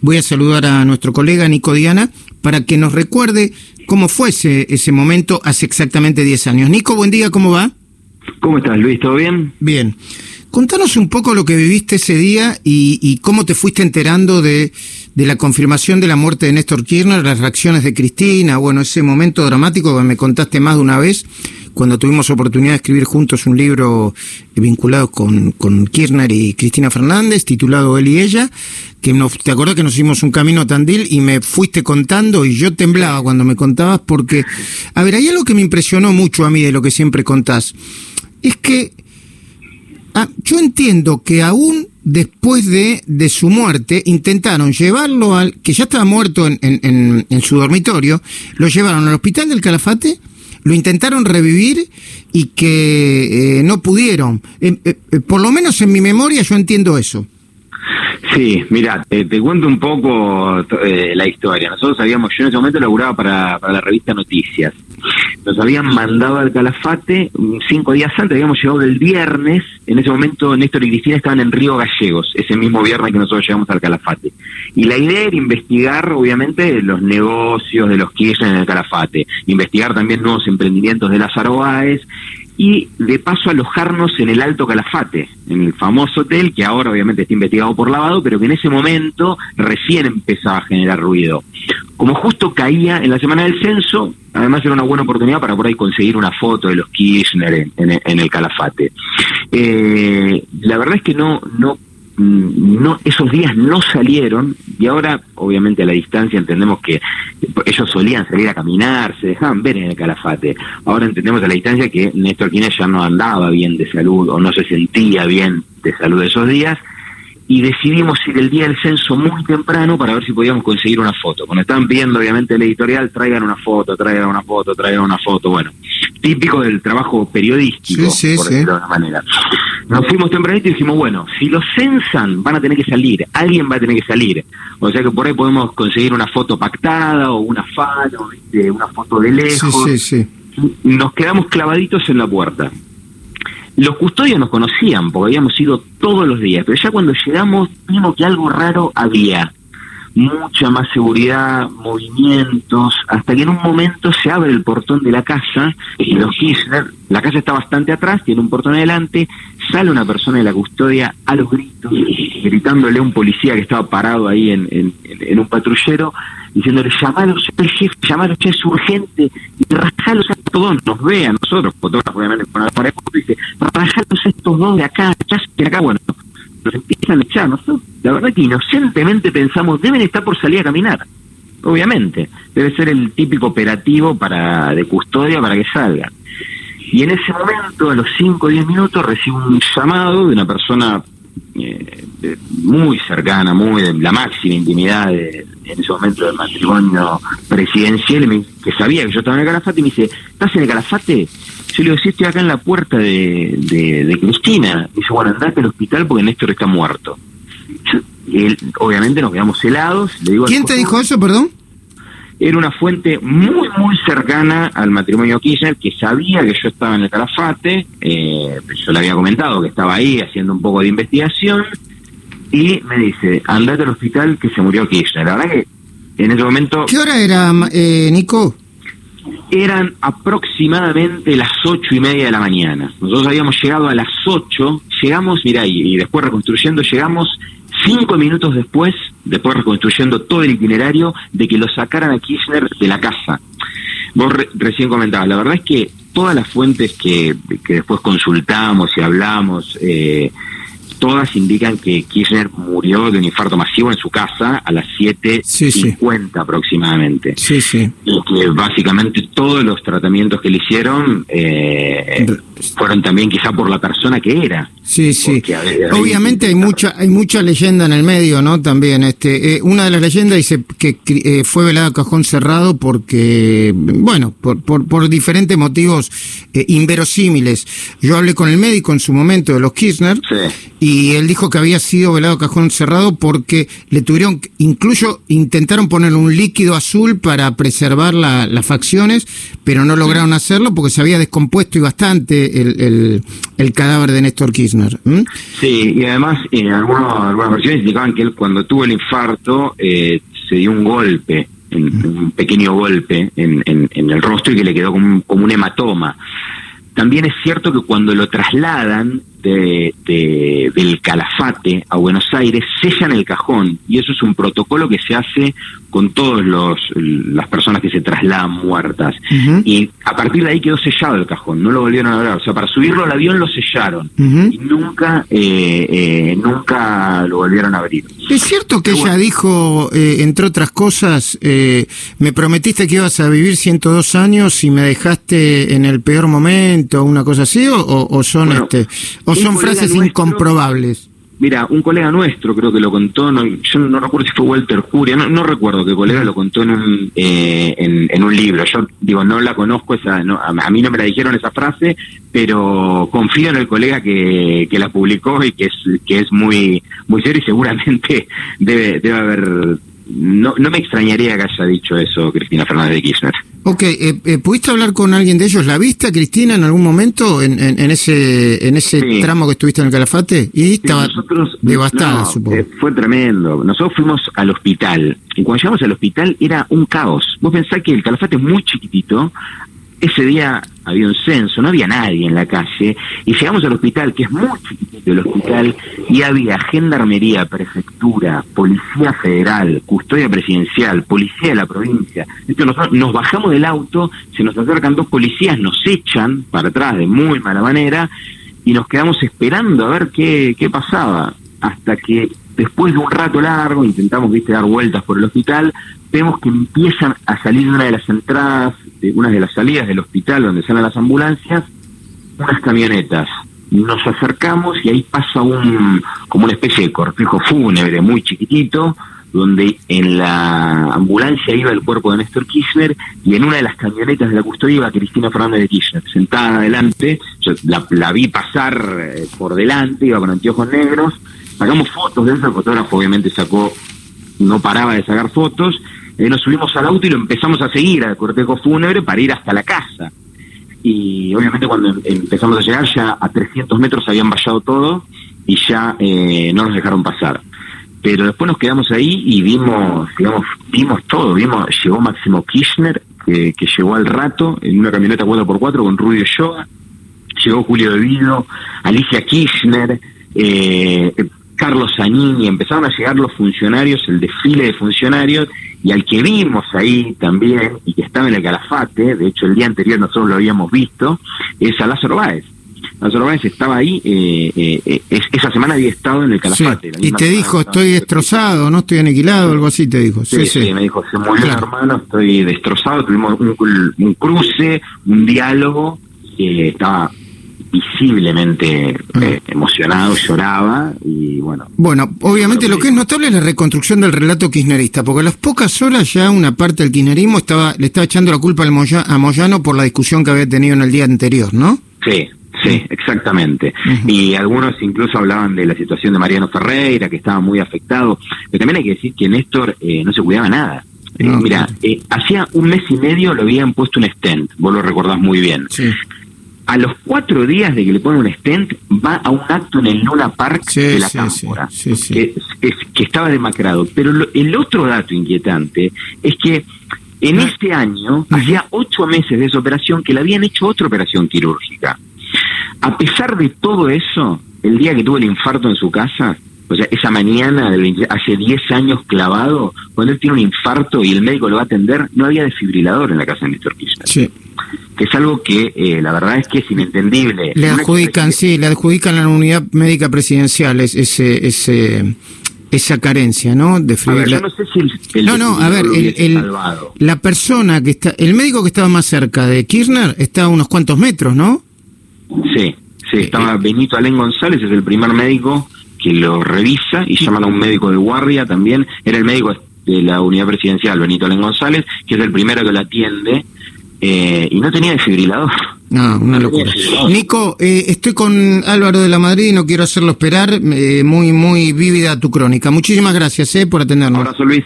Voy a saludar a nuestro colega Nico Diana para que nos recuerde cómo fue ese, ese momento hace exactamente 10 años. Nico, buen día, ¿cómo va? ¿Cómo estás, Luis? ¿Todo bien? Bien. Contanos un poco lo que viviste ese día y, y cómo te fuiste enterando de, de, la confirmación de la muerte de Néstor Kirchner, las reacciones de Cristina, bueno, ese momento dramático que me contaste más de una vez cuando tuvimos oportunidad de escribir juntos un libro vinculado con, con Kirchner y Cristina Fernández, titulado Él y Ella, que nos, te acuerdas que nos hicimos un camino a Tandil y me fuiste contando y yo temblaba cuando me contabas porque, a ver, hay algo que me impresionó mucho a mí de lo que siempre contás, es que ah, yo entiendo que aún después de, de su muerte intentaron llevarlo al, que ya estaba muerto en, en, en su dormitorio, lo llevaron al hospital del Calafate, lo intentaron revivir y que eh, no pudieron. Eh, eh, por lo menos en mi memoria yo entiendo eso. Sí, mira, te, cuento un poco eh, la historia. Nosotros habíamos, yo en ese momento laburaba para, para la revista Noticias. Nos habían mandado al Calafate cinco días antes, habíamos llegado el viernes. En ese momento Néstor y Cristina estaban en Río Gallegos, ese mismo viernes que nosotros llegamos al Calafate. Y la idea era investigar, obviamente, los negocios de los Kirchner en el Calafate, investigar también nuevos emprendimientos de las Báez y de paso alojarnos en el Alto Calafate, en el famoso hotel que ahora obviamente está investigado por lavado, pero que en ese momento recién empezaba a generar ruido. Como justo caía en la semana del censo, además era una buena oportunidad para por ahí conseguir una foto de los Kirchner en, en, en el Calafate. Eh, la verdad es que no, no no esos días no salieron y ahora obviamente a la distancia entendemos que ellos solían salir a caminar, se dejaban ver en el calafate. Ahora entendemos a la distancia que Néstor Quines ya no andaba bien de salud o no se sentía bien de salud esos días y decidimos ir el día del censo muy temprano para ver si podíamos conseguir una foto. Cuando estaban pidiendo obviamente el editorial, traigan una foto, traigan una foto, traigan una foto, bueno, típico del trabajo periodístico, sí, sí, por sí. decirlo de alguna manera. Nos fuimos tempranito y dijimos, bueno, si los censan van a tener que salir, alguien va a tener que salir. O sea que por ahí podemos conseguir una foto pactada o una falo, ¿viste? una foto de lejos. Sí, sí, sí. Nos quedamos clavaditos en la puerta. Los custodios nos conocían porque habíamos ido todos los días, pero ya cuando llegamos vimos que algo raro había. Mucha más seguridad, movimientos, hasta que en un momento se abre el portón de la casa y los Kirchner, la casa está bastante atrás, tiene un portón adelante, sale una persona de la custodia a los gritos, gritándole a un policía que estaba parado ahí en, en, en un patrullero, diciéndole, llamalos al jefe, llamalos es urgente, y rajalos a estos dos, nos ve a nosotros, fotógrafos obviamente con la foto, dice, rajalos a estos dos de acá, ya de acá, bueno, nos empiezan a echar, nosotros, la verdad que inocentemente pensamos, deben estar por salir a caminar, obviamente, debe ser el típico operativo para de custodia para que salgan. Y en ese momento, a los 5 o 10 minutos, recibo un llamado de una persona eh, de, muy cercana, muy de la máxima intimidad de, en ese momento del matrimonio presidencial, que sabía que yo estaba en el Calafate, y me dice, ¿estás en el Calafate? Yo le digo, sí, estoy acá en la puerta de, de, de Cristina. Y dice, bueno, andate al hospital porque Néstor está muerto. Yo, él, obviamente nos quedamos helados. Le digo ¿Quién te dijo eso, perdón? Era una fuente muy, muy cercana al matrimonio Kirchner, que sabía que yo estaba en el Calafate, eh, yo le había comentado que estaba ahí haciendo un poco de investigación, y me dice, andate al hospital que se murió Kirchner. La verdad que en ese momento... ¿Qué hora era, eh, Nico? Eran aproximadamente las ocho y media de la mañana. Nosotros habíamos llegado a las ocho, llegamos, mira, y, después reconstruyendo, llegamos cinco minutos después, después reconstruyendo todo el itinerario, de que lo sacaran a Kirchner de la casa. Vos re recién comentabas, la verdad es que todas las fuentes que, que después consultamos y hablamos, eh, todas indican que Kirchner murió de un infarto masivo en su casa a las 7.50 sí, sí. aproximadamente. Sí, sí. Y que básicamente todos los tratamientos que le hicieron eh, fueron también quizá por la persona que era. Sí, sí. Obviamente hay mucha hay mucha leyenda en el medio, ¿no? También este eh, una de las leyendas dice que eh, fue velado a cajón cerrado porque bueno, por por, por diferentes motivos eh, inverosímiles. Yo hablé con el médico en su momento de los Kirchner sí. y él dijo que había sido velado cajón cerrado porque le tuvieron, incluso intentaron poner un líquido azul para preservar las facciones, pero no lograron hacerlo porque se había descompuesto y bastante el, el, cadáver de Néstor Kirchner. Sí, y además en algunas versiones indicaban que él cuando tuvo el infarto eh, se dio un golpe un pequeño golpe en, en, el rostro y que le quedó como un hematoma. También es cierto que cuando lo trasladan de, del Calafate a Buenos Aires sellan el cajón y eso es un protocolo que se hace con todas las personas que se trasladan muertas. Y a partir de ahí quedó sellado el cajón no lo volvieron a abrir o sea para subirlo al avión lo sellaron. Y nunca eh, eh, nunca lo volvieron a abrir. Es cierto que ella dijo eh, entre otras cosas me prometiste que ibas a vivir 102 años y me dejaste en el peor momento una cosa así o, son este ¿O son frases incomprobables? Mira, un colega nuestro creo que lo contó, yo no recuerdo si fue Walter Curia, no, recuerdo qué colega lo contó en un, eh, en, un libro. Yo digo, no la conozco, esa a, mí no me la dijeron esa frase, pero confío en el colega que, que la publicó y que es, que es muy, muy serio y seguramente debe, debe haber no, no me extrañaría que haya dicho eso Cristina Fernández de Kirchner. Ok, eh, eh, ¿pudiste hablar con alguien de ellos? ¿La viste, Cristina, en algún momento en, en, ese en ese tramo que estuviste en el Calafate? Y estaba devastada, supongo. Eh, fue tremendo. Nosotros fuimos al hospital y cuando llegamos al hospital era un caos. Vos pensás que el Calafate es muy chiquitito, ese día había un censo, no había nadie en la calle, y llegamos al hospital, que es muy chiquitito el hospital, y había gendarmería, prefectura, policía federal, custodia presidencial, policía de la provincia. Entonces nos bajamos del auto, se nos acercan dos policías, nos echan para atrás de muy mala manera, y nos quedamos esperando a ver qué, qué pasaba, hasta que después de un rato largo, intentamos viste dar vueltas por el hospital, vemos que empiezan a salir una de las entradas, de una de las salidas del hospital donde salen las ambulancias, unas camionetas. Nos acercamos y ahí pasa un como una especie de cortejo fúnebre muy chiquitito, donde en la ambulancia iba el cuerpo de Néstor Kirchner y en una de las camionetas de la custodia iba Cristina Fernández de Kirchner, sentada adelante, yo la, vi pasar eh, por delante, iba con anteojos negros, sacamos fotos de eso, el fotógrafo obviamente sacó, no paraba de sacar fotos, nos subimos al auto y lo empezamos a seguir al cortejo fúnebre para ir hasta la casa. Y obviamente cuando em, empezamos a llegar ya a 300 metros habían vallado todo y ya eh, no nos dejaron pasar. Pero después nos quedamos ahí y vimos, digamos, vimos todo, vimos, llegó Máximo Kirchner, que, llegó al rato en una camioneta 4x4 con Rubio Yoga, llegó Julio De Vido, Alicia Kirchner, eh, Carlos Zanini, empezaron a llegar los funcionarios, el desfile de funcionarios, y al que vimos ahí también, y que estaba en el Calafate, de hecho el día anterior nosotros lo habíamos visto, es a Lázaro Báez. Lázaro Báez estaba ahí, eh, eh, eh esa semana había estado en el Calafate. y te dijo, estoy destrozado, no estoy aniquilado, algo así te dijo. Sí, sí, me dijo, se murió hermano, estoy destrozado, tuvimos un, un cruce, un diálogo, que estaba visiblemente mm. eh, emocionado, lloraba y bueno. Bueno, obviamente lo que es notable es la reconstrucción del relato kirchnerista, porque a las pocas horas ya una parte del kirchnerismo estaba, le estaba echando la culpa al a Moyano por la discusión que había tenido en el día anterior, ¿no? Sí, Sí, exactamente. Y algunos incluso hablaban de la situación de Mariano Ferreira, que estaba muy afectado. Pero también hay que decir que Néstor eh, no se cuidaba nada. Eh, mira, hacía un mes y medio lo habían puesto un stent, vos lo recordás muy bien. Sí a los cuatro días de que le ponen un stent, va a un acto en el Luna Park de la Cámpora, que, que, estaba demacrado. Pero el otro dato inquietante es que en ah. este año, hacía ocho meses de esa operación, que le habían hecho otra operación quirúrgica. A pesar de todo eso, el día que tuvo el infarto en su casa, o sea, esa mañana, hace 10 años clavado, cuando él tiene un infarto y el médico lo va a atender, no había desfibrilador en la casa de Néstor Kirchner. Sí que es algo que eh, la verdad es que es inentendible. Le adjudican, sí, le adjudican a la unidad médica presidencial ese, ese, esa carencia, ¿no? De a ver, yo no sé si el, no, no, a ver, el, la persona que está, el médico que estaba más cerca de Kirchner está a unos cuantos metros, ¿no? Sí, sí, estaba eh, Benito Alén González, es el primer médico que lo revisa y llaman a un médico de guardia también, era el médico de la unidad presidencial, Benito Alén González, que es el primero que lo atiende eh, y no tenía desfibrilador. No, una locura. Nico, eh, estoy con Álvaro de la Madrid y no quiero hacerlo esperar. Eh, muy, muy vívida tu crónica. Muchísimas gracias eh, por atendernos. Abrazo, Luis.